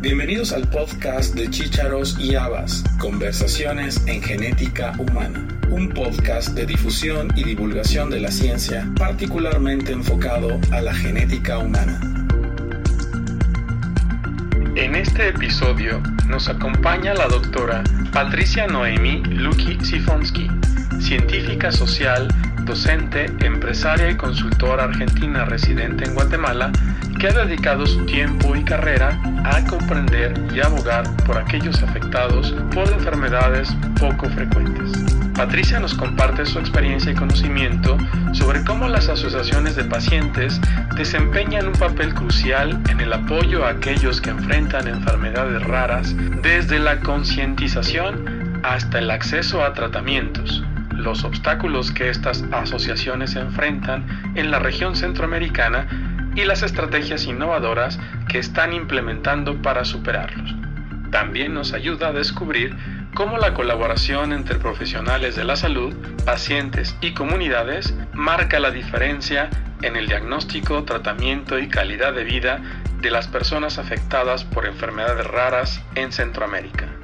Bienvenidos al podcast de Chícharos y Habas, Conversaciones en Genética Humana, un podcast de difusión y divulgación de la ciencia particularmente enfocado a la genética humana. En este episodio nos acompaña la doctora Patricia Noemi Luki Sifonsky, científica social, docente, empresaria y consultora argentina residente en Guatemala, que ha dedicado su tiempo y carrera a comprender y abogar por aquellos afectados por enfermedades poco frecuentes. Patricia nos comparte su experiencia y conocimiento sobre cómo las asociaciones de pacientes desempeñan un papel crucial en el apoyo a aquellos que enfrentan enfermedades raras, desde la concientización hasta el acceso a tratamientos, los obstáculos que estas asociaciones enfrentan en la región centroamericana y las estrategias innovadoras que están implementando para superarlos. También nos ayuda a descubrir cómo la colaboración entre profesionales de la salud, pacientes y comunidades marca la diferencia en el diagnóstico, tratamiento y calidad de vida de las personas afectadas por enfermedades raras en Centroamérica.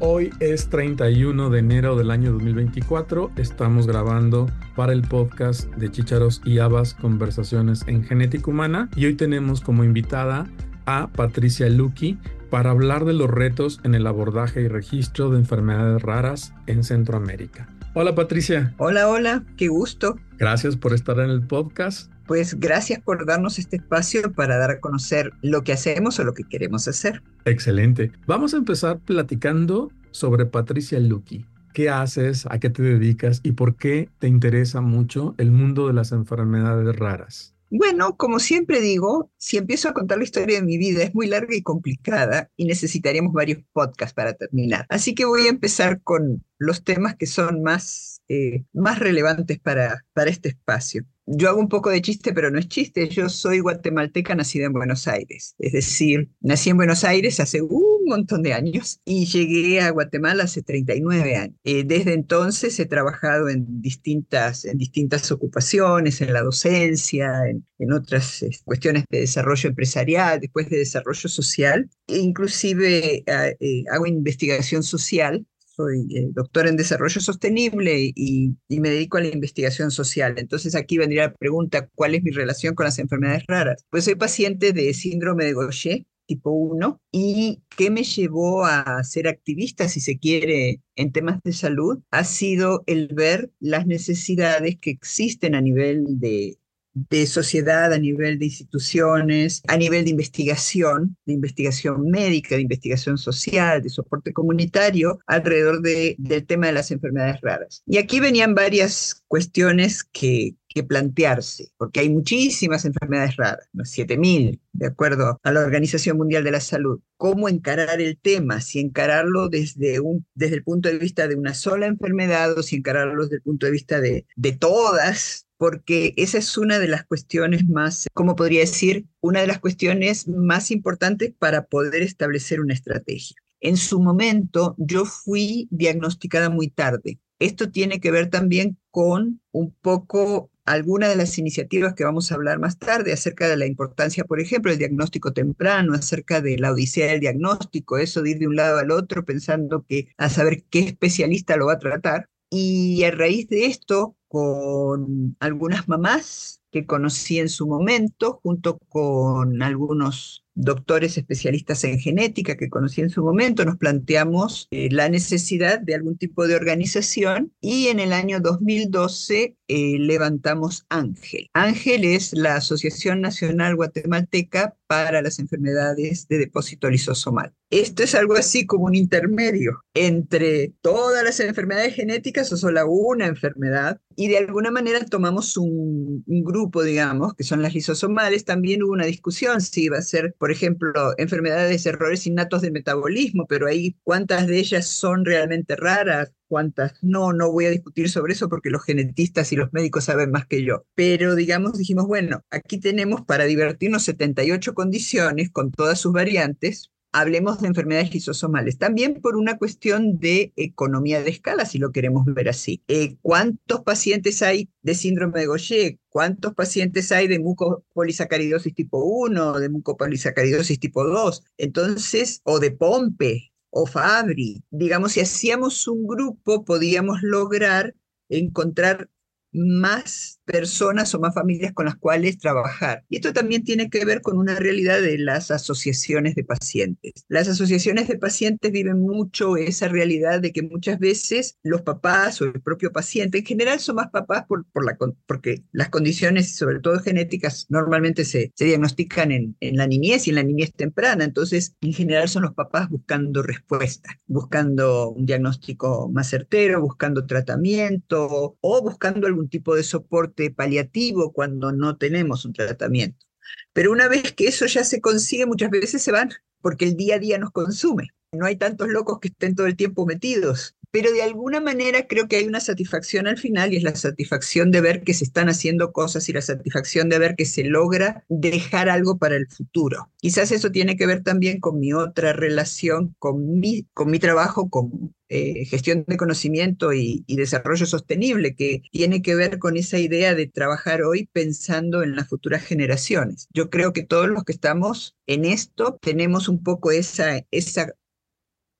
Hoy es 31 de enero del año 2024. Estamos grabando para el podcast de Chicharos y Habas Conversaciones en Genética Humana y hoy tenemos como invitada a Patricia Lucky para hablar de los retos en el abordaje y registro de enfermedades raras en Centroamérica. Hola Patricia. Hola, hola, qué gusto. Gracias por estar en el podcast. Pues gracias por darnos este espacio para dar a conocer lo que hacemos o lo que queremos hacer. Excelente. Vamos a empezar platicando sobre Patricia Lucky. ¿Qué haces? ¿A qué te dedicas? ¿Y por qué te interesa mucho el mundo de las enfermedades raras? Bueno, como siempre digo, si empiezo a contar la historia de mi vida es muy larga y complicada y necesitaríamos varios podcasts para terminar. Así que voy a empezar con los temas que son más, eh, más relevantes para, para este espacio yo hago un poco de chiste, pero no es chiste. Yo soy guatemalteca nacida en Buenos Aires. Es decir, nací en Buenos Aires hace un montón de años y llegué a Guatemala hace 39 años. Eh, desde entonces he trabajado en distintas, en distintas ocupaciones, en la docencia, en, otras eh, cuestiones de desarrollo empresarial, después de desarrollo social. E inclusive eh, hago investigación social soy eh, doctor en desarrollo sostenible y, me dedico a la investigación social. Entonces aquí vendría la pregunta, ¿cuál es mi relación con las enfermedades raras? Pues soy paciente de síndrome de Gaucher tipo 1 y qué me llevó a ser activista, si se quiere, en temas de salud, ha sido el ver las necesidades que existen a nivel de de sociedad, a nivel de instituciones, a nivel de investigación, de investigación médica, de investigación social, de soporte comunitario, alrededor de, del tema de las enfermedades raras. Y aquí venían varias cuestiones que, que plantearse, porque hay muchísimas enfermedades raras, ¿no? 7.000, de acuerdo a la Organización Mundial de la Salud. ¿Cómo encarar el tema? Si encararlo desde, un, desde el punto de vista de una sola enfermedad o si encararlo desde el punto de vista de, de todas, porque esa es una de las cuestiones más, ¿cómo podría decir? Una de las cuestiones más importantes para poder establecer una estrategia. En su momento yo fui diagnosticada muy tarde. Esto tiene que ver también con un poco alguna de las iniciativas que vamos a hablar más tarde acerca de la importancia, por ejemplo, del diagnóstico temprano, acerca de la odisea del diagnóstico, eso de ir de un lado al otro pensando que a saber qué especialista lo va a tratar. Y a raíz de esto, con algunas mamás que conocí en su momento, junto con algunos doctores especialistas en genética que conocí en su momento, nos planteamos eh, la necesidad de algún tipo de organización y en el año 2012 eh, levantamos Ángel. Ángel es la Asociación Nacional Guatemalteca para las Enfermedades de Depósito Lisosomal. Esto es algo así como un intermedio entre todas las enfermedades genéticas o solo una enfermedad y de alguna manera tomamos un, un grupo, digamos, que son las lisosomales. También hubo una discusión si iba a ser por ejemplo, enfermedades, errores innatos del metabolismo, pero ahí cuántas de ellas son realmente raras, cuántas no, no voy a discutir sobre eso porque los genetistas y los médicos saben más que yo. Pero digamos, dijimos, bueno, aquí tenemos para divertirnos 78 condiciones con todas sus variantes, hablemos de enfermedades lisosomales. También por una cuestión de economía de escala, si lo queremos ver así. Eh, ¿Cuántos pacientes hay de síndrome de Gaucher? ¿Cuántos pacientes hay de mucopolisacaridosis tipo 1, de mucopolisacaridosis tipo 2? Entonces, o de Pompe, o Fabri. Digamos, si hacíamos un grupo, podíamos lograr encontrar más personas o más familias con las cuales trabajar. Y esto también tiene que ver con una realidad de las asociaciones de pacientes. Las asociaciones de pacientes viven mucho esa realidad de que muchas veces los papás o el propio paciente, en general son más papás por, por la, porque las condiciones, sobre todo genéticas, normalmente se, se diagnostican en, en la niñez y en la niñez temprana. Entonces, en general son los papás buscando respuestas, buscando un diagnóstico más certero, buscando tratamiento o buscando algún tipo de soporte paliativo cuando no tenemos un tratamiento. Pero una vez que eso ya se consigue, muchas veces se van, porque el día a día nos consume. No hay tantos locos que estén todo el tiempo metidos. Pero de alguna manera creo que hay una satisfacción al final y es la satisfacción de ver que se están haciendo cosas y la satisfacción de ver que se logra dejar algo para el futuro. Quizás eso tiene que ver también con mi otra relación, con mi, con mi trabajo como eh, gestión de conocimiento y, y, desarrollo sostenible, que tiene que ver con esa idea de trabajar hoy pensando en las futuras generaciones. Yo creo que todos los que estamos en esto tenemos un poco esa, esa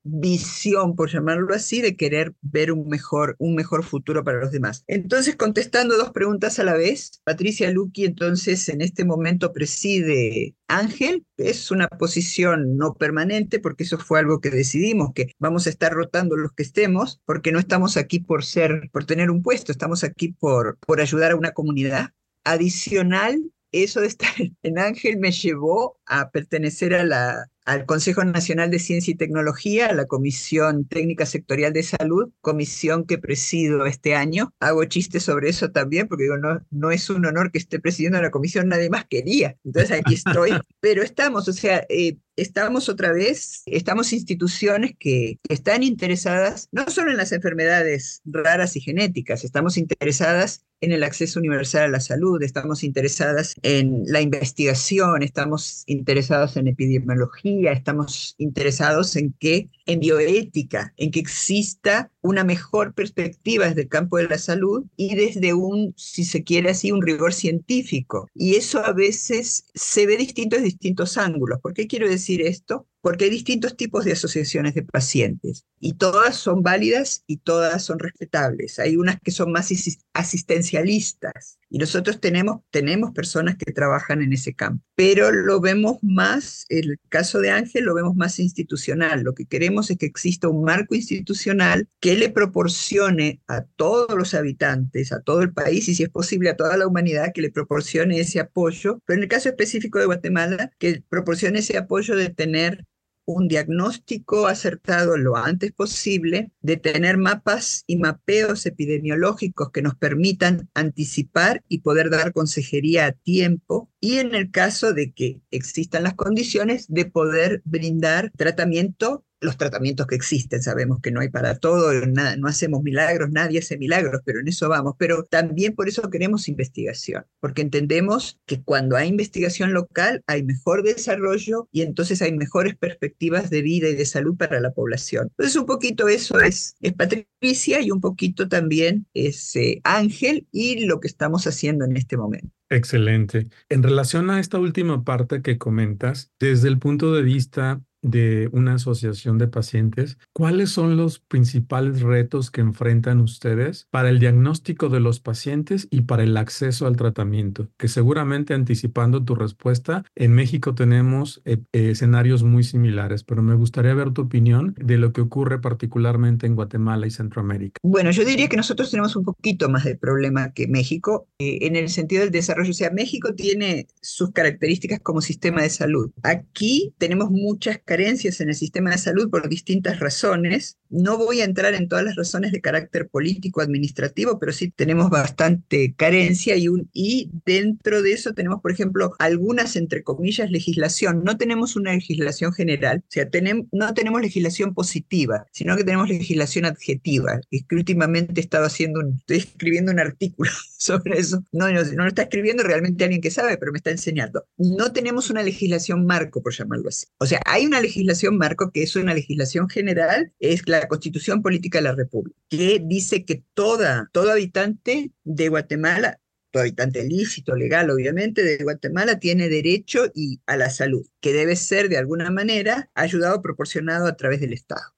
visión, por llamarlo así, de querer ver un mejor, un mejor futuro para los demás. Entonces, contestando dos preguntas a la vez, Patricia Luqui entonces en este momento preside Ángel, es una posición no permanente porque eso fue algo que decidimos, que vamos a estar rotando los que estemos, porque no estamos aquí por ser, por tener un puesto, estamos aquí por, por ayudar a una comunidad. Adicional, eso de estar en Ángel me llevó a pertenecer a la al Consejo Nacional de Ciencia y Tecnología, a la Comisión Técnica Sectorial de Salud, comisión que presido este año. Hago chistes sobre eso también, porque digo, no, no es un honor que esté presidiendo la comisión, nadie más quería. Entonces aquí estoy. Pero estamos, o sea, eh, estamos otra vez, estamos instituciones que están interesadas no solo en las enfermedades raras y genéticas, estamos interesadas en el acceso universal a la salud, estamos interesadas en la investigación, estamos interesados en epidemiología, estamos interesados en que en bioética, en que exista una mejor perspectiva desde el campo de la salud y desde un, si se quiere así, un rigor científico. Y eso a veces se ve distinto desde distintos ángulos. ¿Por qué quiero decir esto? Porque hay distintos tipos de asociaciones de pacientes y todas son válidas y todas son respetables. Hay unas que son más asistencialistas y nosotros tenemos, tenemos personas que trabajan en ese campo, pero lo vemos más, el caso de Ángel lo vemos más institucional. Lo que queremos es que exista un marco institucional que le proporcione a todos los habitantes, a todo el país y si es posible a toda la humanidad, que le proporcione ese apoyo, pero en el caso específico de Guatemala, que proporcione ese apoyo de tener un diagnóstico acertado lo antes posible, de tener mapas y mapeos epidemiológicos que nos permitan anticipar y poder dar consejería a tiempo y en el caso de que existan las condiciones de poder brindar tratamiento los tratamientos que existen. Sabemos que no hay para todo, no hacemos milagros, nadie hace milagros, pero en eso vamos. Pero también por eso queremos investigación, porque entendemos que cuando hay investigación local hay mejor desarrollo y entonces hay mejores perspectivas de vida y de salud para la población. Entonces un poquito eso es, es Patricia y un poquito también es eh, Ángel y lo que estamos haciendo en este momento. Excelente. En relación a esta última parte que comentas, desde el punto de vista de una asociación de pacientes, ¿cuáles son los principales retos que enfrentan ustedes para el diagnóstico de los pacientes y para el acceso al tratamiento? Que seguramente anticipando tu respuesta, en México tenemos eh, escenarios muy similares, pero me gustaría ver tu opinión de lo que ocurre particularmente en Guatemala y Centroamérica. Bueno, yo diría que nosotros tenemos un poquito más de problema que México eh, en el sentido del desarrollo. O sea, México tiene sus características como sistema de salud. Aquí tenemos muchas características carencias en el sistema de salud por distintas razones. No voy a entrar en todas las razones de carácter político, administrativo, pero sí tenemos bastante carencia y, un, y dentro de eso tenemos, por ejemplo, algunas, entre comillas, legislación. No tenemos una legislación general, o sea, tenemos, no tenemos legislación positiva, sino que tenemos legislación adjetiva. Es que últimamente he haciendo un, estoy escribiendo un artículo sobre eso. No, no, no lo está escribiendo realmente alguien que sabe, pero me está enseñando. No tenemos una legislación marco, por llamarlo así. O sea, hay una legislación marco, que es una legislación general, es la Constitución Política de la República, que dice que toda, todo habitante de Guatemala todo habitante lícito, legal, obviamente, de Guatemala tiene derecho y a la salud, que debe ser de alguna manera ayudado, proporcionado a través del Estado.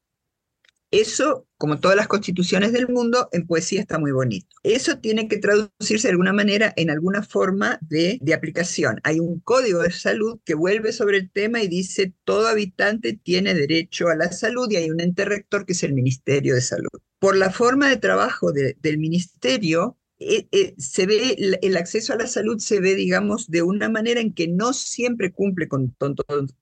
Eso, como todas las constituciones del mundo, en poesía está muy bonito. Eso tiene que traducirse de alguna manera en alguna forma de, de, aplicación. Hay un código de salud que vuelve sobre el tema y dice todo habitante tiene derecho a la salud y hay un ente rector que es el Ministerio de Salud. Por la forma de trabajo de, del ministerio, eh, eh, se ve, el, acceso a la salud se ve, digamos, de una manera en que no siempre cumple con,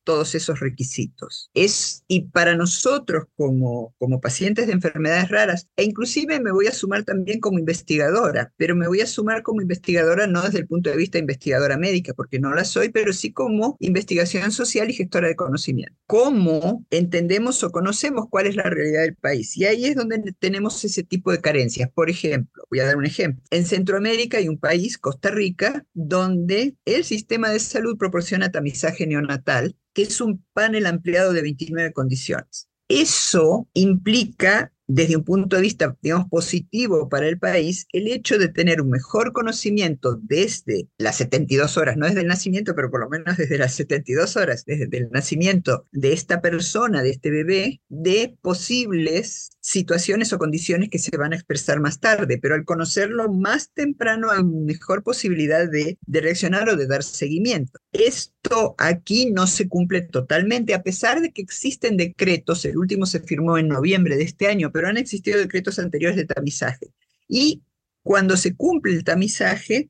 todos esos requisitos. Es, y para nosotros como, como pacientes de enfermedades raras, e inclusive me voy a sumar también como investigadora, pero me voy a sumar como investigadora no desde el punto de vista investigadora médica, porque no la soy, pero sí como investigación social y gestora de conocimiento. ¿Cómo entendemos o conocemos cuál es la realidad del país? Y ahí es donde tenemos ese tipo de carencias. Por ejemplo, voy a dar un ejemplo en Centroamérica hay un país, Costa Rica, donde el sistema de salud proporciona tamizaje neonatal, que es un panel ampliado de 29 condiciones. Eso implica desde un punto de vista, digamos, positivo para el país, el hecho de tener un mejor conocimiento desde las 72 horas, no desde el nacimiento, pero por lo menos desde las 72 horas, desde el nacimiento de esta persona, de este bebé, de posibles situaciones o condiciones que se van a expresar más tarde, pero al conocerlo más temprano hay mejor posibilidad de, de reaccionar o de dar seguimiento. Esto aquí no se cumple totalmente, a pesar de que existen decretos, el último se firmó en noviembre de este año, pero han existido decretos anteriores de tamizaje. Y cuando se cumple el tamizaje,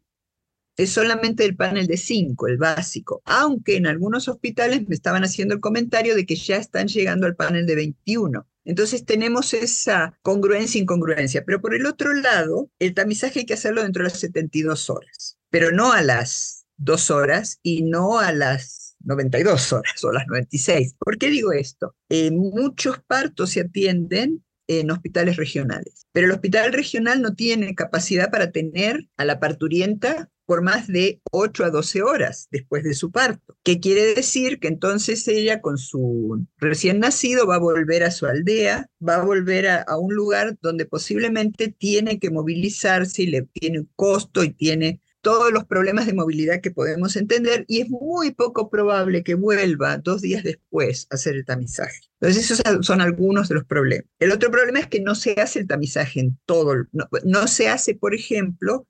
es solamente el panel de 5, el básico, aunque en algunos hospitales me estaban haciendo el comentario de que ya están llegando al panel de 21. Entonces tenemos esa congruencia incongruencia, pero por el otro lado, el tamizaje hay que hacerlo dentro de las 72 horas, pero no a las 2 horas y no a las 92 horas o las 96. ¿Por qué digo esto? Eh, muchos partos se atienden en hospitales regionales. Pero el hospital regional no tiene capacidad para tener a la parturienta por más de 8 a 12 horas después de su parto. ¿Qué quiere decir? Que entonces ella con su recién nacido va a volver a su aldea, va a volver a, a un lugar donde posiblemente tiene que movilizarse y le tiene un costo y tiene todos los problemas de movilidad que podemos entender y es muy poco probable que vuelva dos días después a hacer el tamizaje. Entonces esos son algunos de los problemas. El otro problema es que no se hace el tamizaje en todo, no, no se hace, por ejemplo,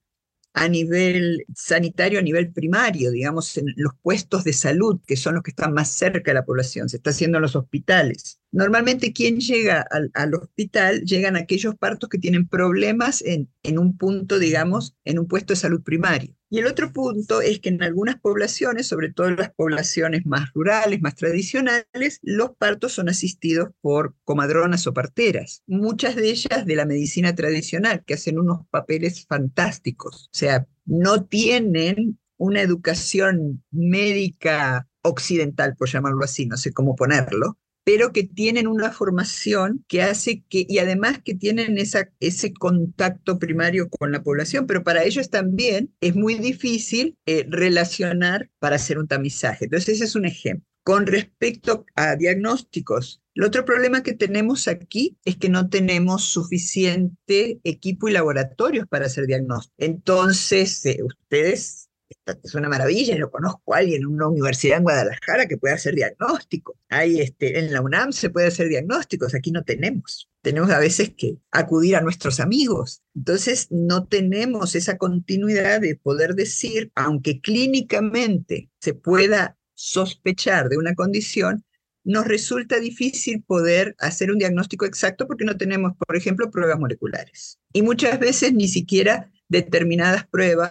a nivel sanitario, a nivel primario, digamos, en los puestos de salud, que son los que están más cerca de la población, se está haciendo en los hospitales. Normalmente quien llega al, al hospital llegan aquellos partos que tienen problemas en, en un punto, digamos, en un puesto de salud primario. Y el otro punto es que en algunas poblaciones, sobre todo en las poblaciones más rurales, más tradicionales, los partos son asistidos por comadronas o parteras, muchas de ellas de la medicina tradicional, que hacen unos papeles fantásticos. O sea, no tienen una educación médica occidental, por llamarlo así, no sé cómo ponerlo, pero que tienen una formación que hace que, y además que tienen esa, ese contacto primario con la población, pero para ellos también es muy difícil eh, relacionar para hacer un tamizaje. Entonces, ese es un ejemplo. Con respecto a diagnósticos, el otro problema que tenemos aquí es que no tenemos suficiente equipo y laboratorios para hacer diagnósticos. Entonces, eh, ustedes es una maravilla, yo conozco a alguien en una universidad en Guadalajara que puede hacer diagnóstico. Hay este, en la UNAM se puede hacer diagnósticos, aquí no tenemos. Tenemos a veces que acudir a nuestros amigos. Entonces no tenemos esa continuidad de poder decir, aunque clínicamente se pueda sospechar de una condición, nos resulta difícil poder hacer un diagnóstico exacto porque no tenemos, por ejemplo, pruebas moleculares. Y muchas veces ni siquiera determinadas pruebas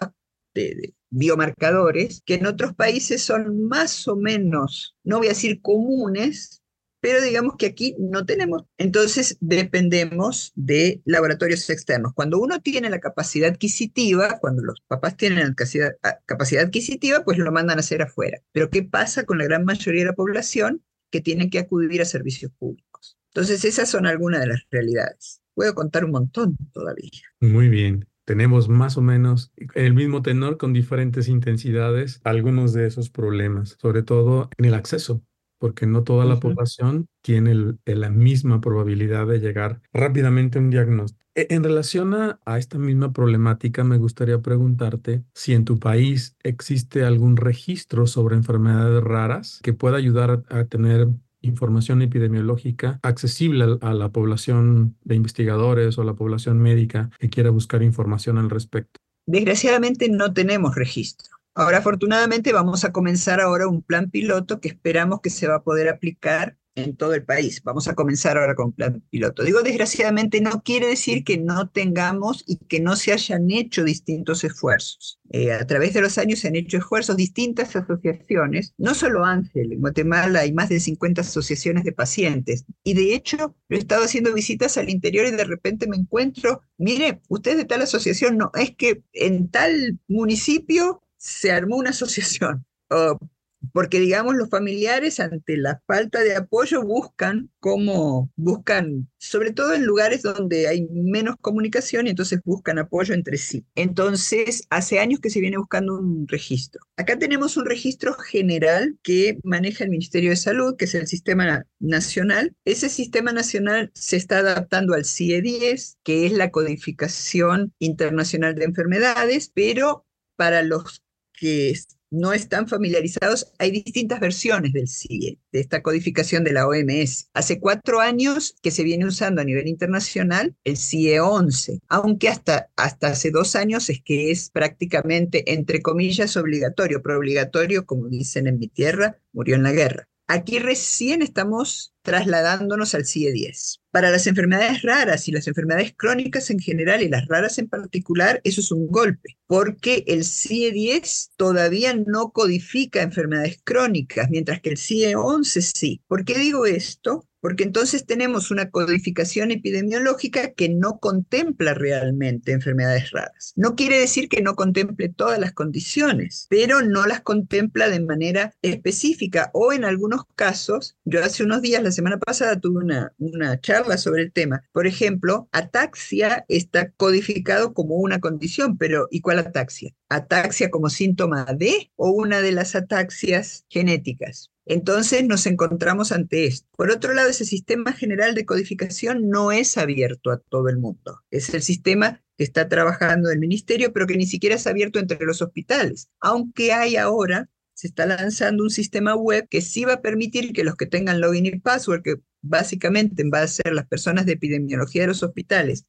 de, biomarcadores que en otros países son más o menos, no voy a decir comunes, pero digamos que aquí no tenemos. Entonces dependemos de laboratorios externos. Cuando uno tiene la capacidad adquisitiva, cuando los papás tienen la capacidad, capacidad adquisitiva, pues lo mandan a hacer afuera. Pero ¿qué pasa con la gran mayoría de la población que tiene que acudir a servicios públicos? Entonces esas son algunas de las realidades. Puedo contar un montón todavía. Muy bien tenemos más o menos el mismo tenor con diferentes intensidades algunos de esos problemas, sobre todo en el acceso porque no toda la población tiene la misma probabilidad de llegar rápidamente a un diagnóstico. E, en relación a, esta misma problemática, me gustaría preguntarte si en tu país existe algún registro sobre enfermedades raras que pueda ayudar a, tener información epidemiológica accesible a, la población de investigadores o la población médica que quiera buscar información al respecto. Desgraciadamente no tenemos registro. Ahora, afortunadamente, vamos a comenzar ahora un plan piloto que esperamos que se va a poder aplicar en todo el país. Vamos a comenzar ahora con plan piloto. Digo, desgraciadamente no quiere decir que no tengamos y que no se hayan hecho distintos esfuerzos. Eh, a través de los años se han hecho esfuerzos distintas asociaciones, no solo Ángel, en Guatemala hay más de 50 asociaciones de pacientes. Y de hecho, he estado haciendo visitas al interior y de repente me encuentro, mire, usted de tal asociación, no, es que en tal municipio se armó una asociación. porque digamos los familiares ante la falta de apoyo buscan cómo buscan sobre todo en lugares donde hay menos comunicación y entonces buscan apoyo entre sí. Entonces, hace años que se viene buscando un registro. Acá tenemos un registro general que maneja el Ministerio de Salud, que es el sistema nacional. Ese sistema nacional se está adaptando al CIE-10, que es la codificación internacional de enfermedades, pero para los que no están familiarizados, hay distintas versiones del CIE, de esta codificación de la OMS. Hace cuatro años que se viene usando a nivel internacional el CIE 11, aunque hasta, hasta hace dos años es que es prácticamente, entre comillas, obligatorio, pero obligatorio, como dicen en mi tierra, murió en la guerra. Aquí recién estamos trasladándonos al CIE 10. Para las enfermedades raras y las enfermedades crónicas en general y las raras en particular, eso es un golpe, porque el CIE 10 todavía no codifica enfermedades crónicas, mientras que el CIE 11 sí. ¿Por qué digo esto? porque entonces tenemos una codificación epidemiológica que no contempla realmente enfermedades raras. No quiere decir que no contemple todas las condiciones, pero no las contempla de manera específica o en algunos casos, yo hace unos días, la semana pasada, tuve una, una charla sobre el tema. Por ejemplo, ataxia está codificado como una condición, pero ¿y cuál ataxia? ¿Ataxia como síntoma de o una de las ataxias genéticas? Entonces nos encontramos ante esto. Por otro lado, ese sistema general de codificación no es abierto a todo el mundo. Es el sistema que está trabajando el ministerio, pero que ni siquiera es abierto entre los hospitales. Aunque hay ahora, se está lanzando un sistema web que sí va a permitir que los que tengan login y password, que básicamente van a ser las personas de epidemiología de los hospitales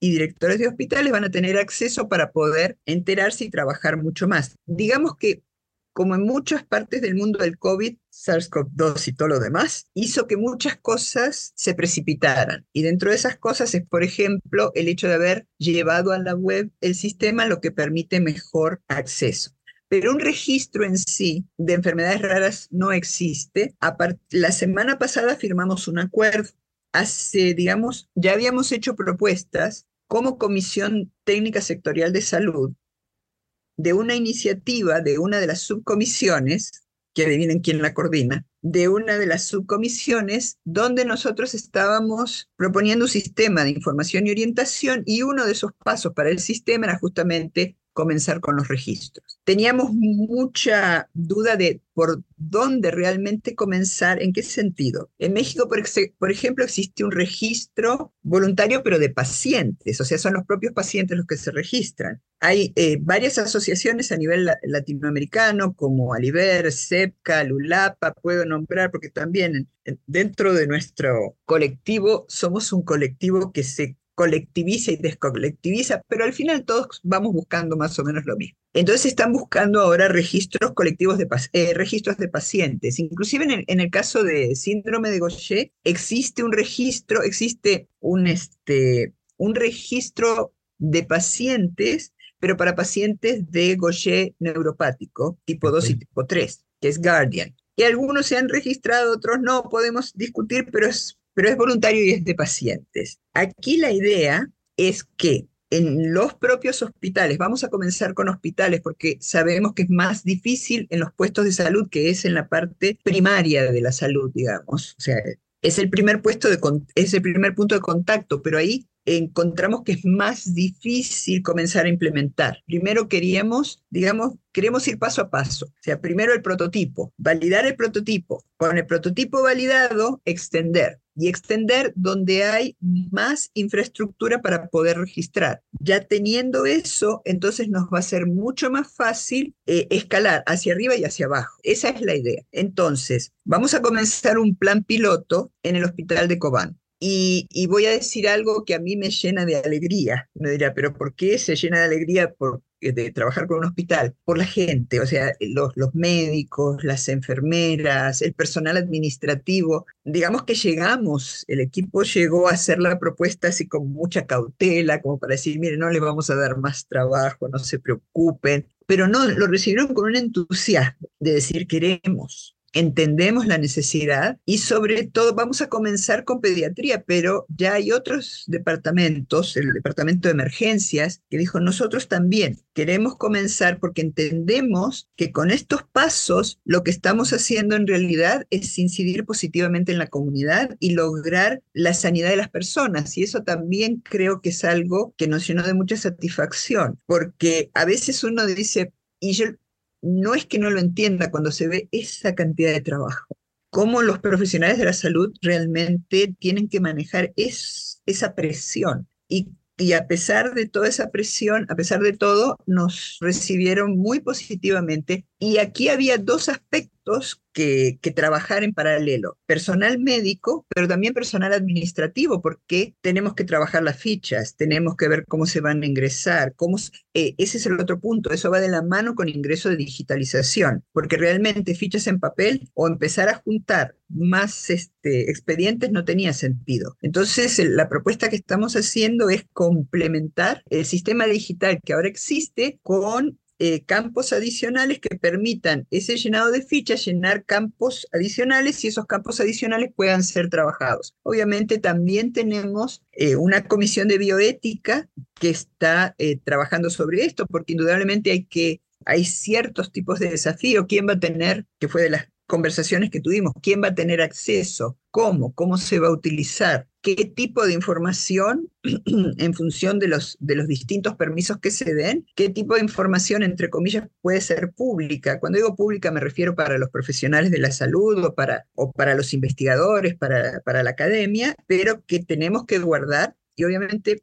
y directores de hospitales, van a tener acceso para poder enterarse y trabajar mucho más. Digamos que como en muchas partes del mundo del COVID, SARS-CoV-2 y todo lo demás, hizo que muchas cosas se precipitaran. Y dentro de esas cosas es, por ejemplo, el hecho de haber llevado a la web el sistema, lo que permite mejor acceso. Pero un registro en sí de enfermedades raras no existe. La semana pasada firmamos un acuerdo. Hace, digamos, ya habíamos hecho propuestas como Comisión Técnica Sectorial de Salud de una iniciativa de una de las subcomisiones, que adivinen quién la coordina, de una de las subcomisiones donde nosotros estábamos proponiendo un sistema de información y orientación y uno de esos pasos para el sistema era justamente comenzar con los registros. Teníamos mucha duda de por dónde realmente comenzar, en qué sentido. En México, por, ejemplo, existe un registro voluntario, pero de pacientes, o sea, son los propios pacientes los que se registran. Hay eh, varias asociaciones a nivel latinoamericano, como Aliver, CEPCA, LULAPA, puedo nombrar, porque también dentro de nuestro colectivo somos un colectivo que se colectiviza y descolectiviza, pero al final todos vamos buscando más o menos lo mismo. Entonces están buscando ahora registros colectivos de eh, registros de pacientes. Inclusive en el, en el, caso de síndrome de Gaucher existe un registro, existe un, este, un registro de pacientes, pero para pacientes de Gaucher neuropático, tipo 2 y tipo 3, que es Guardian. Y algunos se han registrado, otros no, podemos discutir, pero es pero es voluntario y es de pacientes. Aquí la idea es que en los propios hospitales, vamos a comenzar con hospitales porque sabemos que es más difícil en los puestos de salud que es en la parte primaria de la salud, digamos. O sea, es el primer puesto de es el primer punto de contacto, pero ahí encontramos que es más difícil comenzar a implementar. Primero queríamos, digamos, queremos ir paso a paso. O sea, primero el prototipo, validar el prototipo. Con el prototipo validado, extender. Y extender donde hay más infraestructura para poder registrar. Ya teniendo eso, entonces nos va a ser mucho más fácil eh, escalar hacia arriba y hacia abajo. Esa es la idea. Entonces, vamos a comenzar un plan piloto en el hospital de Cobán. Y, voy a decir algo que a mí me llena de alegría. Me dirá, pero ¿por qué se llena de alegría por, eh, de trabajar con un hospital? Por la gente, o sea, los, médicos, las enfermeras, el personal administrativo. Digamos que llegamos, el equipo llegó a hacer la propuesta así con mucha cautela, como para decir, mire, no le vamos a dar más trabajo, no se preocupen. Pero no, lo recibieron con un entusiasmo de decir, queremos, entendemos la necesidad y sobre todo vamos a comenzar con pediatría, pero ya hay otros departamentos, el departamento de emergencias, que dijo, nosotros también queremos comenzar porque entendemos que con estos pasos lo que estamos haciendo en realidad es incidir positivamente en la comunidad y lograr la sanidad de las personas. Y eso también creo que es algo que nos llenó de mucha satisfacción, porque a veces uno dice, y yo no es que no lo entienda cuando se ve esa cantidad de trabajo. Cómo los profesionales de la salud realmente tienen que manejar esa presión. Y, y a pesar de toda esa presión, a pesar de todo, nos recibieron muy positivamente. Y aquí había dos aspectos que, trabajar en paralelo. Personal médico, pero también personal administrativo, porque tenemos que trabajar las fichas, tenemos que ver cómo se van a ingresar, cómo, eh, ese es el otro punto, eso va de la mano con ingreso de digitalización, porque realmente fichas en papel o empezar a juntar más este, expedientes no tenía sentido. Entonces, la propuesta que estamos haciendo es complementar el sistema digital que ahora existe con eh, campos adicionales que permitan ese llenado de fichas, llenar campos adicionales y esos campos adicionales puedan ser trabajados. Obviamente también tenemos eh, una comisión de bioética que está eh, trabajando sobre esto, porque indudablemente hay que hay ciertos tipos de desafío. ¿Quién va a tener, que fue de las conversaciones que tuvimos, quién va a tener acceso, cómo, cómo se va a utilizar, qué tipo de información en función de los, de los distintos permisos que se den, qué tipo de información, entre comillas, puede ser pública. Cuando digo pública me refiero para los profesionales de la salud o para, o para los investigadores, para, para la academia, pero que tenemos que guardar y obviamente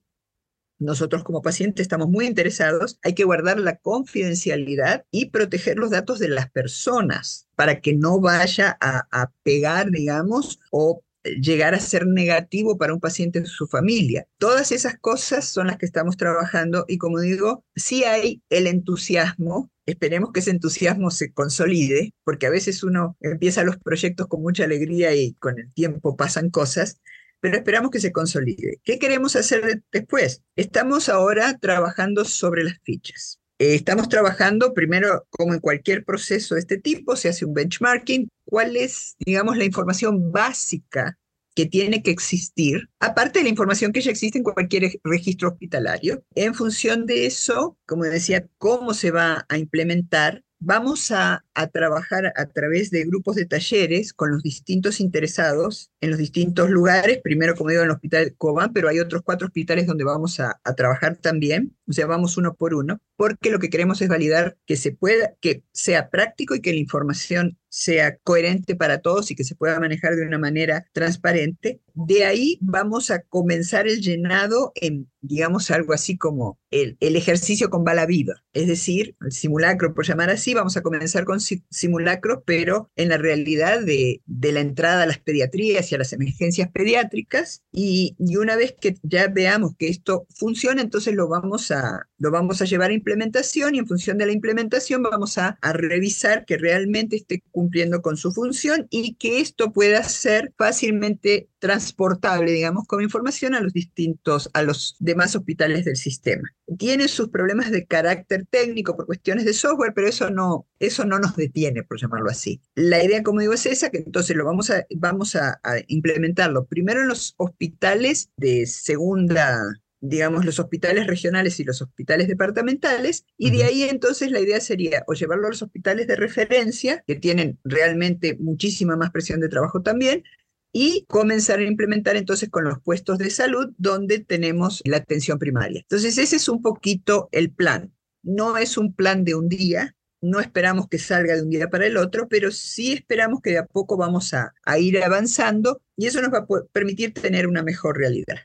nosotros como pacientes estamos muy interesados, hay que guardar la confidencialidad y proteger los datos de las personas para que no vaya a, pegar, digamos, o llegar a ser negativo para un paciente y su familia. Todas esas cosas son las que estamos trabajando y como digo, sí hay el entusiasmo. Esperemos que ese entusiasmo se consolide, porque a veces uno empieza los proyectos con mucha alegría y con el tiempo pasan cosas, pero esperamos que se consolide. ¿Qué queremos hacer después? Estamos ahora trabajando sobre las fichas. Eh, estamos trabajando primero, como en cualquier proceso de este tipo, se hace un benchmarking, cuál es, digamos, la información básica que tiene que existir, aparte de la información que ya existe en cualquier registro hospitalario. En función de eso, como decía, cómo se va a implementar Vamos a, trabajar a través de grupos de talleres con los distintos interesados en los distintos lugares, primero como digo en el hospital Cobán, pero hay otros cuatro hospitales donde vamos a, a, trabajar también, o sea, vamos uno por uno, porque lo que queremos es validar que se pueda, que sea práctico y que la información sea coherente para todos y que se pueda manejar de una manera transparente. De ahí vamos a comenzar el llenado en, digamos, algo así como el, el ejercicio con bala viva, es decir, el simulacro, por llamar así, vamos a comenzar con simulacro, pero en la realidad de, de la entrada a las pediatrías y a las emergencias pediátricas. Y, y una vez que ya veamos que esto funciona, entonces lo vamos a, lo vamos a llevar a implementación y en función de la implementación vamos a, a revisar que realmente esté cumpliendo con su función y que esto pueda ser fácilmente transportable, digamos, como información a los distintos, a los demás hospitales del sistema. Tiene sus problemas de carácter técnico por cuestiones de software, pero eso no, eso no nos detiene, por llamarlo así. La idea, como digo, es esa, que entonces lo vamos a, vamos a, a implementarlo primero en los hospitales de segunda digamos, los hospitales regionales y los hospitales departamentales, y de ahí entonces la idea sería o llevarlo a los hospitales de referencia, que tienen realmente muchísima más presión de trabajo también, y comenzar a implementar entonces con los puestos de salud donde tenemos la atención primaria. Entonces ese es un poquito el plan. No es un plan de un día, no esperamos que salga de un día para el otro, pero sí esperamos que de a poco vamos a, a ir avanzando y eso nos va a permitir tener una mejor realidad.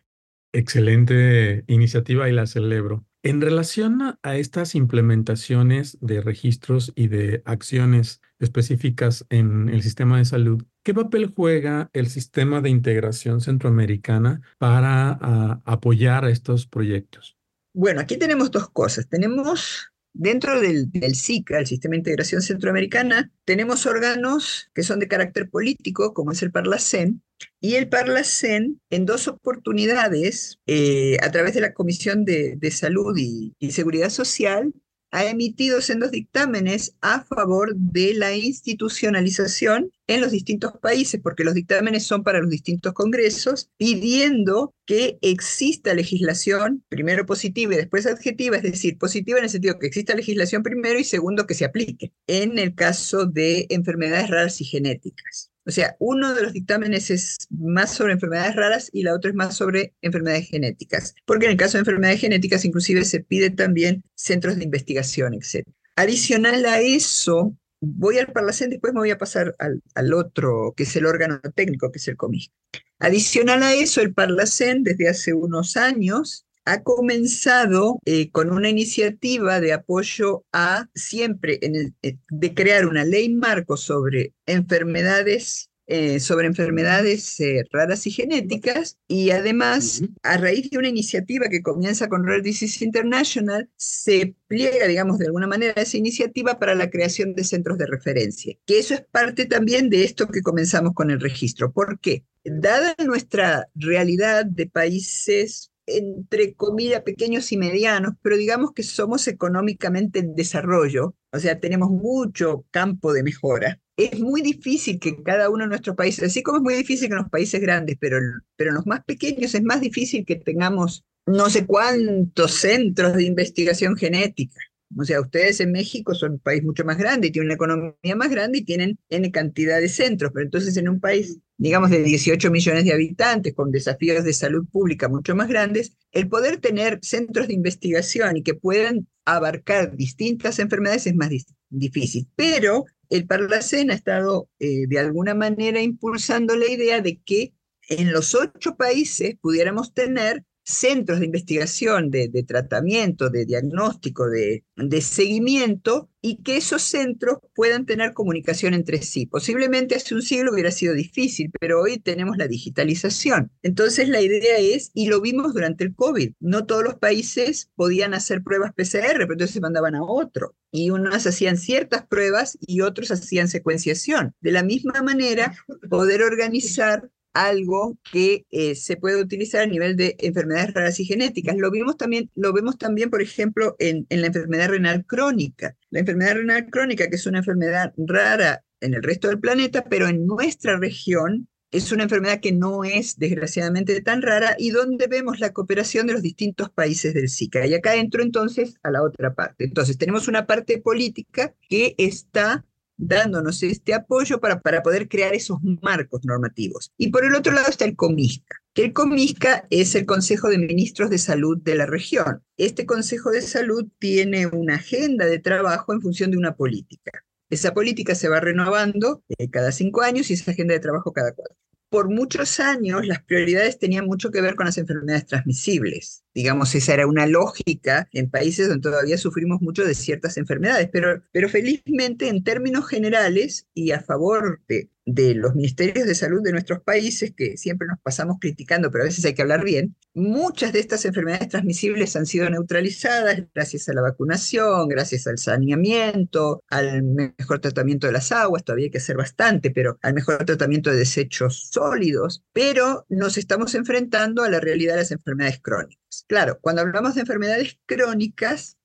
Excelente iniciativa y la celebro. En relación a estas implementaciones de registros y de acciones específicas en el sistema de salud, ¿qué papel juega el sistema de integración centroamericana para apoyar estos proyectos? Bueno, aquí tenemos dos cosas. Tenemos Dentro del, SICA, el Sistema de Integración Centroamericana, tenemos órganos que son de carácter político, como es el Parlacén, y el Parlacén, en dos oportunidades, eh, a través de la Comisión de, Salud y, Seguridad Social, ha emitido sendos dictámenes a favor de la institucionalización en los distintos países, porque los dictámenes son para los distintos congresos, pidiendo que exista legislación, primero positiva y después adjetiva, es decir, positiva en el sentido que exista legislación primero y segundo que se aplique, en el caso de enfermedades raras y genéticas. O sea, uno de los dictámenes es más sobre enfermedades raras y la otra es más sobre enfermedades genéticas, porque en el caso de enfermedades genéticas inclusive se pide también centros de investigación, etc. Adicional a eso, voy al Parlacén, después me voy a pasar al, al, otro, que es el órgano técnico, que es el COMIS. Adicional a eso, el Parlacén desde hace unos años ha comenzado eh, con una iniciativa de apoyo a siempre en eh, de crear una ley marco sobre enfermedades eh, sobre enfermedades raras y genéticas y además a raíz de una iniciativa que comienza con Rare Disease International se pliega digamos de alguna manera esa iniciativa para la creación de centros de referencia que eso es parte también de esto que comenzamos con el registro ¿por qué? Dada nuestra realidad de países entre comillas, pequeños y medianos, pero digamos que somos económicamente en desarrollo, o sea, tenemos mucho campo de mejora. Es muy difícil que cada uno de nuestros países, así como es muy difícil que en los países grandes, pero, pero en los más pequeños es más difícil que tengamos no sé cuántos centros de investigación genética. O sea, ustedes en México son un país mucho más grande y tienen una economía más grande y tienen N cantidad de centros, pero entonces en un país, digamos, de 18 millones de habitantes, con desafíos de salud pública mucho más grandes, el poder tener centros de investigación y que puedan abarcar distintas enfermedades es más difícil. Pero el Parlacén ha estado eh, de alguna manera impulsando la idea de que en los ocho países pudiéramos tener centros de investigación, de, tratamiento, de diagnóstico, de, seguimiento, y que esos centros puedan tener comunicación entre sí. Posiblemente hace un siglo hubiera sido difícil, pero hoy tenemos la digitalización. Entonces la idea es, y lo vimos durante el COVID, no todos los países podían hacer pruebas PCR, pero entonces se mandaban a otro. Y unas hacían ciertas pruebas y otros hacían secuenciación. De la misma manera, poder organizar algo que eh, se puede utilizar a nivel de enfermedades raras y genéticas. Lo, vimos también, lo vemos también, por ejemplo, en, en la enfermedad renal crónica. La enfermedad renal crónica, que es una enfermedad rara en el resto del planeta, pero en nuestra región es una enfermedad que no es desgraciadamente tan rara y donde vemos la cooperación de los distintos países del SICA. Y acá entro entonces a la otra parte. Entonces tenemos una parte política que está dándonos este apoyo para, para poder crear esos marcos normativos. Y por el otro lado está el COMISCA, que el COMISCA es el Consejo de Ministros de Salud de la región. Este Consejo de Salud tiene una agenda de trabajo en función de una política. Esa política se va renovando eh, cada cinco años y esa agenda de trabajo cada cuatro por muchos años las prioridades tenían mucho que ver con las enfermedades transmisibles. Digamos, esa era una lógica en países donde todavía sufrimos mucho de ciertas enfermedades, pero, pero felizmente en términos generales y a favor de, de los ministerios de salud de nuestros países, que siempre nos pasamos criticando, pero a veces hay que hablar bien, muchas de estas enfermedades transmisibles han sido neutralizadas gracias a la vacunación, gracias al saneamiento, al mejor tratamiento de las aguas, todavía hay que hacer bastante, pero al mejor tratamiento de desechos sólidos, pero nos estamos enfrentando a la realidad de las enfermedades crónicas. Claro, cuando hablamos de enfermedades crónicas,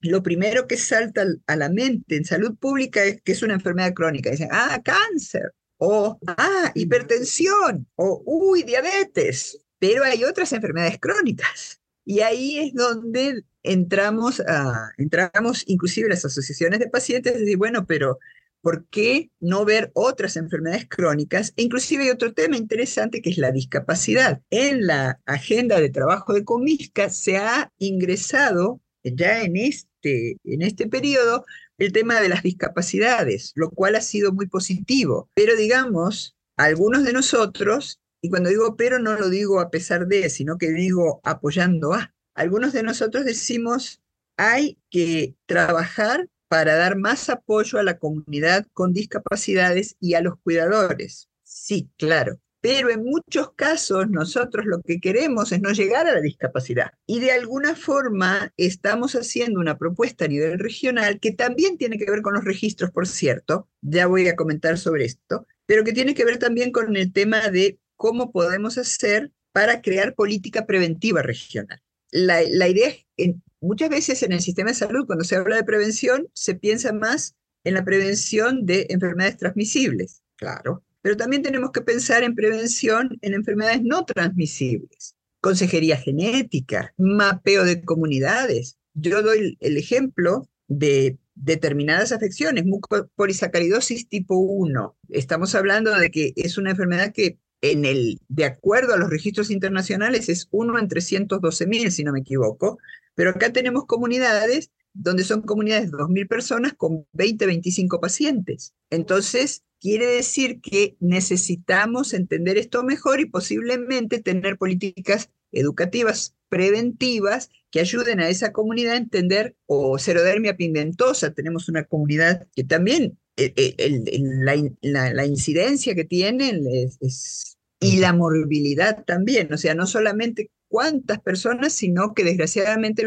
lo primero que salta a la mente en salud pública es que es una enfermedad crónica. Dicen, ah, cáncer, o ah, hipertensión, o uy, diabetes. Pero hay otras enfermedades crónicas. Y ahí es donde entramos, a, entramos inclusive las asociaciones de pacientes, decir, bueno, pero ¿Por qué no ver otras enfermedades crónicas? E inclusive hay otro tema interesante que es la discapacidad. En la agenda de trabajo de Comisca se ha ingresado ya en este, en este periodo el tema de las discapacidades, lo cual ha sido muy positivo. Pero digamos, algunos de nosotros, y cuando digo pero no lo digo a pesar de, sino que digo apoyando a, algunos de nosotros decimos hay que trabajar para dar más apoyo a la comunidad con discapacidades y a los cuidadores. Sí, claro. Pero en muchos casos nosotros lo que queremos es no llegar a la discapacidad. Y de alguna forma estamos haciendo una propuesta a nivel regional que también tiene que ver con los registros, por cierto. Ya voy a comentar sobre esto. Pero que tiene que ver también con el tema de cómo podemos hacer para crear política preventiva regional. La, idea es, Muchas veces en el sistema de salud, cuando se habla de prevención, se piensa más en la prevención de enfermedades transmisibles, claro, pero también tenemos que pensar en prevención en enfermedades no transmisibles, consejería genética, mapeo de comunidades. Yo doy el ejemplo de determinadas afecciones, mucopolisacaridosis tipo 1. Estamos hablando de que es una enfermedad que en el, de acuerdo a los registros internacionales es 1 en 312 mil, si no me equivoco, pero acá tenemos comunidades donde son comunidades de 2.000 personas con 20, 25 pacientes. Entonces, quiere decir que necesitamos entender esto mejor y posiblemente tener políticas educativas preventivas que ayuden a esa comunidad a entender, o Cerodermia pimentosa, tenemos una comunidad que también eh, eh, la, incidencia que tienen y la morbilidad también, o sea, no solamente cuántas personas, sino que desgraciadamente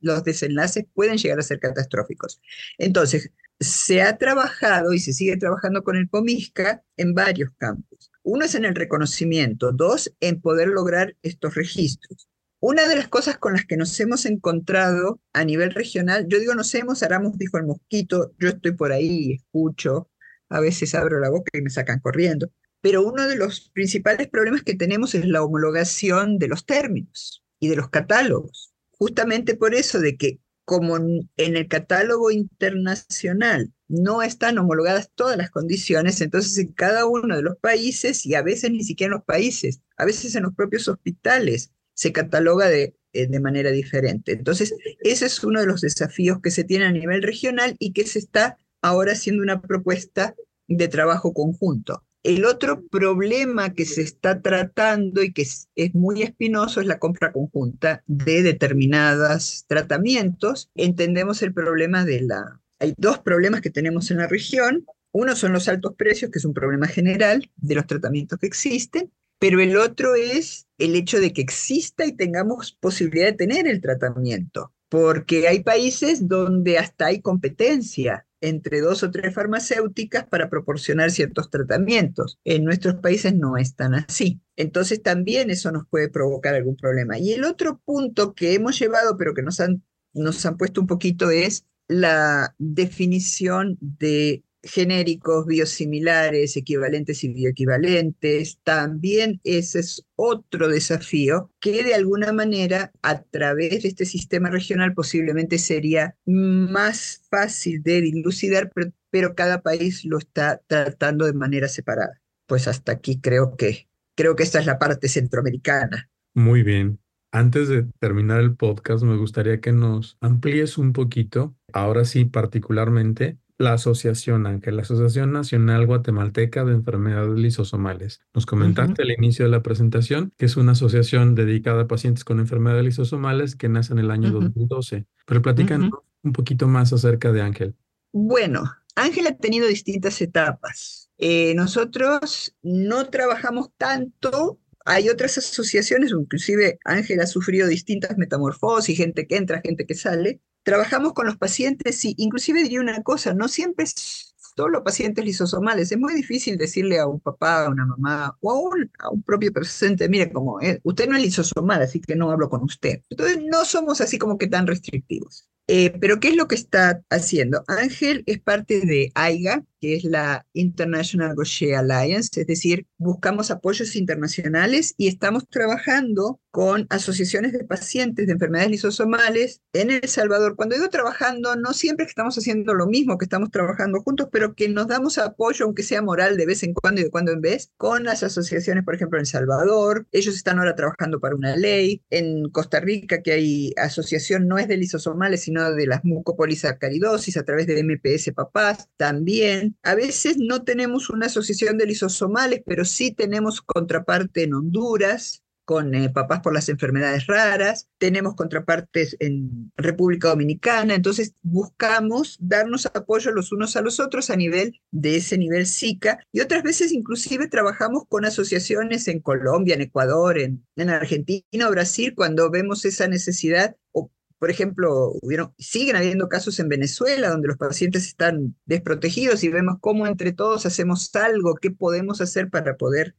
los, desenlaces pueden llegar a ser catastróficos. Entonces, se ha trabajado y se sigue trabajando con el POMISCA en varios campos. Uno es en el reconocimiento, dos, en poder lograr estos registros. Una de las cosas con las que nos hemos encontrado a nivel regional, yo digo nos hemos, Aramos dijo el mosquito, yo estoy por ahí, escucho, a veces abro la boca y me sacan corriendo, pero uno de los principales problemas que tenemos es la homologación de los términos y de los catálogos. Justamente por eso de que como en el catálogo internacional no están homologadas todas las condiciones, entonces en cada uno de los países, y a veces ni siquiera en los países, a veces en los propios hospitales, se cataloga de, eh, de manera diferente. Entonces, ese es uno de los desafíos que se tiene a nivel regional y que se está ahora haciendo una propuesta de trabajo conjunto. El otro problema que se está tratando y que es, muy espinoso es la compra conjunta de determinados tratamientos. Entendemos el problema de la... Hay dos problemas que tenemos en la región. Uno son los altos precios, que es un problema general de los tratamientos que existen, pero el otro es el hecho de que exista y tengamos posibilidad de tener el tratamiento, porque hay países donde hasta hay competencia entre dos o tres farmacéuticas para proporcionar ciertos tratamientos. En nuestros países no es tan así. Entonces también eso nos puede provocar algún problema. Y el otro punto que hemos llevado, pero que nos han, nos han puesto un poquito, es la definición de genéricos, biosimilares, equivalentes y bioequivalentes. También ese es otro desafío que de alguna manera a través de este sistema regional posiblemente sería más fácil de dilucidar, pero, pero cada país lo está tratando de manera separada. Pues hasta aquí creo que creo que esta es la parte centroamericana. Muy bien. Antes de terminar el podcast, me gustaría que nos amplíes un poquito, ahora sí particularmente, la asociación, Ángel, la Asociación Nacional Guatemalteca de Enfermedades Lisosomales. Nos comentaste al inicio de la presentación que es una asociación dedicada a pacientes con enfermedades lisosomales que nace en el año 2012. Pero platican un poquito más acerca de Ángel. Bueno, Ángel ha tenido distintas etapas. Eh, nosotros no trabajamos tanto hay otras asociaciones, inclusive Ángel ha sufrido distintas metamorfosis, gente que entra, gente que sale, trabajamos con los pacientes y inclusive diría una cosa, no siempre es solo pacientes lisosomales, es muy difícil decirle a un papá, a una mamá o a un, propio paciente, mire, como eh, usted no es lisosomal, así que no hablo con usted. Entonces no somos así como que tan restrictivos. Eh, pero ¿qué es lo que está haciendo? Ángel es parte de AIGA, que es la International Gaucher Alliance, es decir, buscamos apoyos internacionales y estamos trabajando con asociaciones de pacientes de enfermedades lisosomales en El Salvador. Cuando digo trabajando, no siempre que estamos haciendo lo mismo, que estamos trabajando juntos, pero que nos damos apoyo, aunque sea moral, de vez en cuando y de cuando en vez, con las asociaciones, por ejemplo, en El Salvador. Ellos están ahora trabajando para una ley. En Costa Rica, que hay asociación, no es de lisosomales, sino de las mucopolisacaridosis a través de MPS Papás, también. A veces no tenemos una asociación de lisosomales, pero sí tenemos contraparte en Honduras, con eh, papás por las enfermedades raras, tenemos contrapartes en República Dominicana, entonces buscamos darnos apoyo los unos a los otros a nivel de ese nivel SICA y otras veces inclusive trabajamos con asociaciones en Colombia, en Ecuador, en, en Argentina o Brasil cuando vemos esa necesidad o por ejemplo, siguen habiendo casos en Venezuela donde los pacientes están desprotegidos y vemos cómo entre todos hacemos algo, qué podemos hacer para poder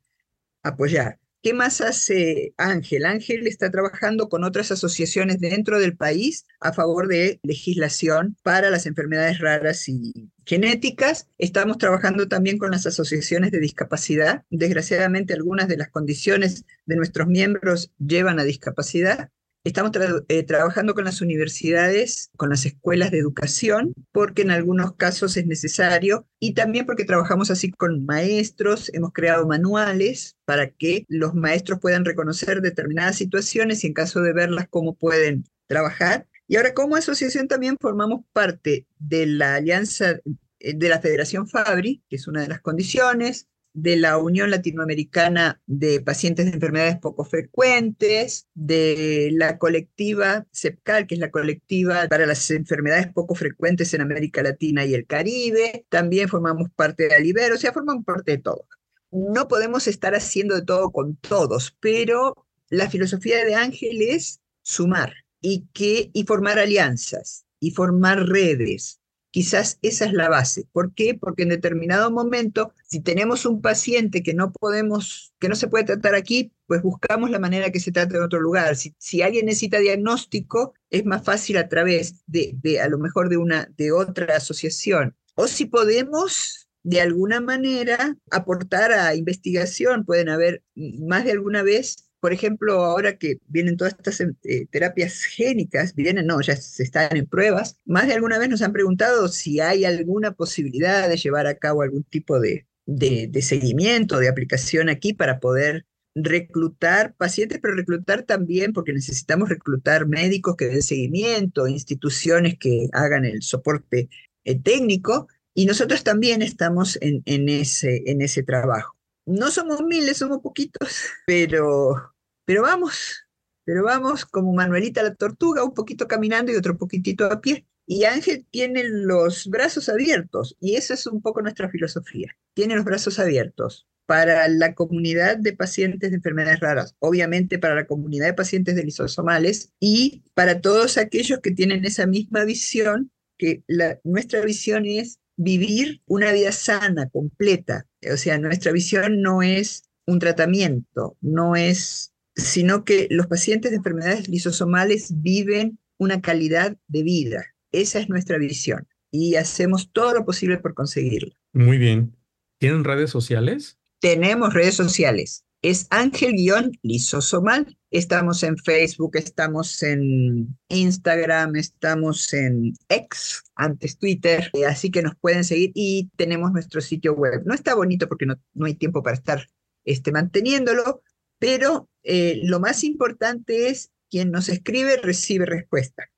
apoyar. ¿Qué más hace Ángel? Ángel está trabajando con otras asociaciones dentro del país a favor de legislación para las enfermedades raras y genéticas. Estamos trabajando también con las asociaciones de discapacidad. Desgraciadamente, algunas de las condiciones de nuestros miembros llevan a discapacidad. Estamos eh, trabajando con las universidades, con las escuelas de educación, porque en algunos casos es necesario y también porque trabajamos así con maestros, hemos creado manuales para que los maestros puedan reconocer determinadas situaciones y en caso de verlas cómo pueden trabajar. Y ahora como asociación también formamos parte de la alianza eh, de la Federación Fabri, que es una de las condiciones, de la Unión Latinoamericana de Pacientes de Enfermedades Poco Frecuentes, de la colectiva CEPCAL, que es la colectiva para las enfermedades poco frecuentes en América Latina y el Caribe. También formamos parte de Alibero, o sea, formamos parte de todo. No podemos estar haciendo de todo con todos, pero la filosofía de Ángel es sumar y, que, y formar alianzas y formar redes Quizás esa es la base. ¿Por qué? Porque en determinado momento, si tenemos un paciente que no podemos, que no se puede tratar aquí, pues buscamos la manera que se trate en otro lugar. Si, alguien necesita diagnóstico, es más fácil a través de, a lo mejor de una, de otra asociación. O si podemos de alguna manera aportar a investigación, pueden haber más de alguna vez por ejemplo, ahora que vienen todas estas eh, terapias génicas, vienen, no, ya se están en pruebas, más de alguna vez nos han preguntado si hay alguna posibilidad de llevar a cabo algún tipo de, de, de seguimiento, de aplicación aquí para poder reclutar pacientes, pero reclutar también, porque necesitamos reclutar médicos que den seguimiento, instituciones que hagan el soporte eh, técnico, y nosotros también estamos en, en, ese, en ese trabajo. No somos miles, somos poquitos, pero, pero vamos, pero vamos como Manuelita la tortuga, un poquito caminando y otro poquitito a pie. Y Ángel tiene los brazos abiertos, y esa es un poco nuestra filosofía. Tiene los brazos abiertos para la comunidad de pacientes de enfermedades raras, obviamente para la comunidad de pacientes de lisosomales y para todos aquellos que tienen esa misma visión, que la, nuestra visión es vivir una vida sana, completa. O sea, nuestra visión no es un tratamiento, no es, sino que los pacientes de enfermedades lisosomales viven una calidad de vida. Esa es nuestra visión y hacemos todo lo posible por conseguirlo. Muy bien. ¿Tienen redes sociales? Tenemos redes sociales es ángel-lisosomal. Estamos en Facebook, estamos en Instagram, estamos en X, antes Twitter, eh, así que nos pueden seguir y tenemos nuestro sitio web. No está bonito porque no, no hay tiempo para estar este, manteniéndolo, pero eh, lo más importante es quien nos escribe recibe respuesta.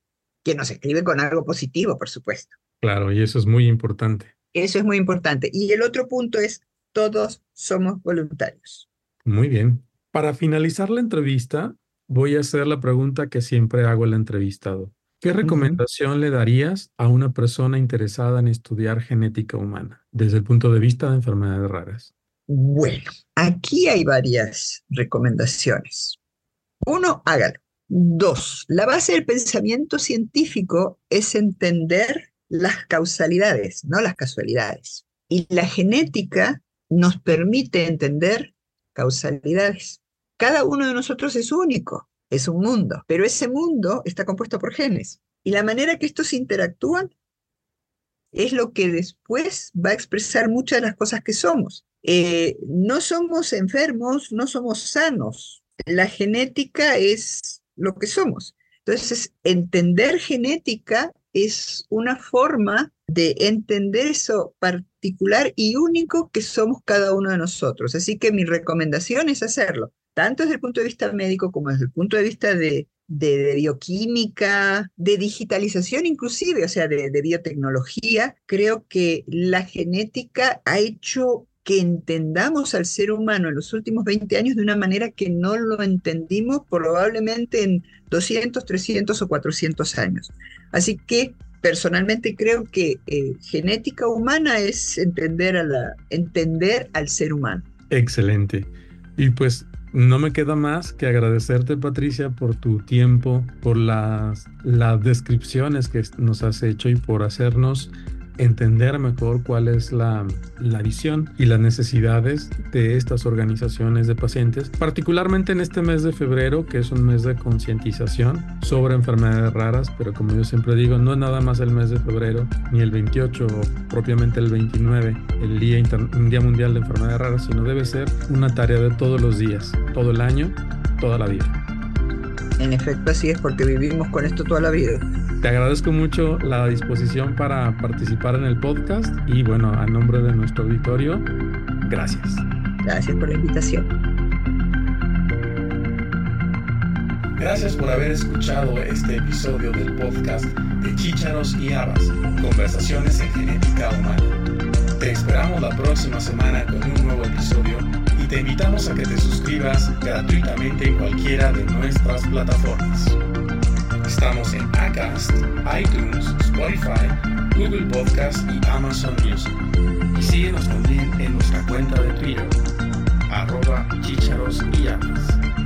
Quien nos escribe con algo positivo, por supuesto. Claro, y eso es muy importante. Eso es muy importante. Y el otro punto es, todos somos voluntarios. Muy bien. Para finalizar la entrevista, voy a hacer la pregunta que siempre hago al entrevistado. ¿Qué recomendación le darías a una persona interesada en estudiar genética humana desde el punto de vista de enfermedades raras? Bueno, aquí hay varias recomendaciones. Uno, hágalo. Dos, la base del pensamiento científico es entender las causalidades, no las casualidades. Y la genética nos permite entender causalidades. Cada uno de nosotros es único, es un mundo, pero ese mundo está compuesto por genes. Y la manera que estos interactúan es lo que después va a expresar muchas de las cosas que somos. Eh, no somos enfermos, no somos sanos. La genética es lo que somos. Entonces, entender genética es una forma de entender eso particular y único que somos cada uno de nosotros. Así que mi recomendación es hacerlo, tanto desde el punto de vista médico como desde el punto de vista de, bioquímica, de digitalización inclusive, o sea, de biotecnología. Creo que la genética ha hecho que entendamos al ser humano en los últimos 20 años de una manera que no lo entendimos probablemente en 200, 300 o 400 años. Así que personalmente creo que eh, genética humana es entender, a la, entender al ser humano. Excelente. Y pues no me queda más que agradecerte, Patricia, por tu tiempo, por las, las descripciones que nos has hecho y por hacernos entender mejor cuál es la, visión y las necesidades de estas organizaciones de pacientes, particularmente en este mes de febrero, que es un mes de concientización sobre enfermedades raras, pero como yo siempre digo, no es nada más el mes de febrero, ni el 28 o propiamente el 29, el Día, Día Mundial de Enfermedades Raras, sino debe ser una tarea de todos los días, todo el año, toda la vida. En efecto, así es porque vivimos con esto toda la vida. Te agradezco mucho la disposición para participar en el podcast y bueno, a nombre de nuestro auditorio, gracias. Gracias por la invitación. Gracias por haber escuchado este episodio del podcast de Chícharos y Habas, Conversaciones en Genética Humana. Te esperamos la próxima semana con un nuevo episodio y te invitamos a que te suscribas gratuitamente en cualquiera de nuestras plataformas. Estamos en Acast, iTunes, Spotify, Google Podcast y Amazon Music. Y síguenos también en nuestra cuenta de Twitter, arroba chicharos y amas.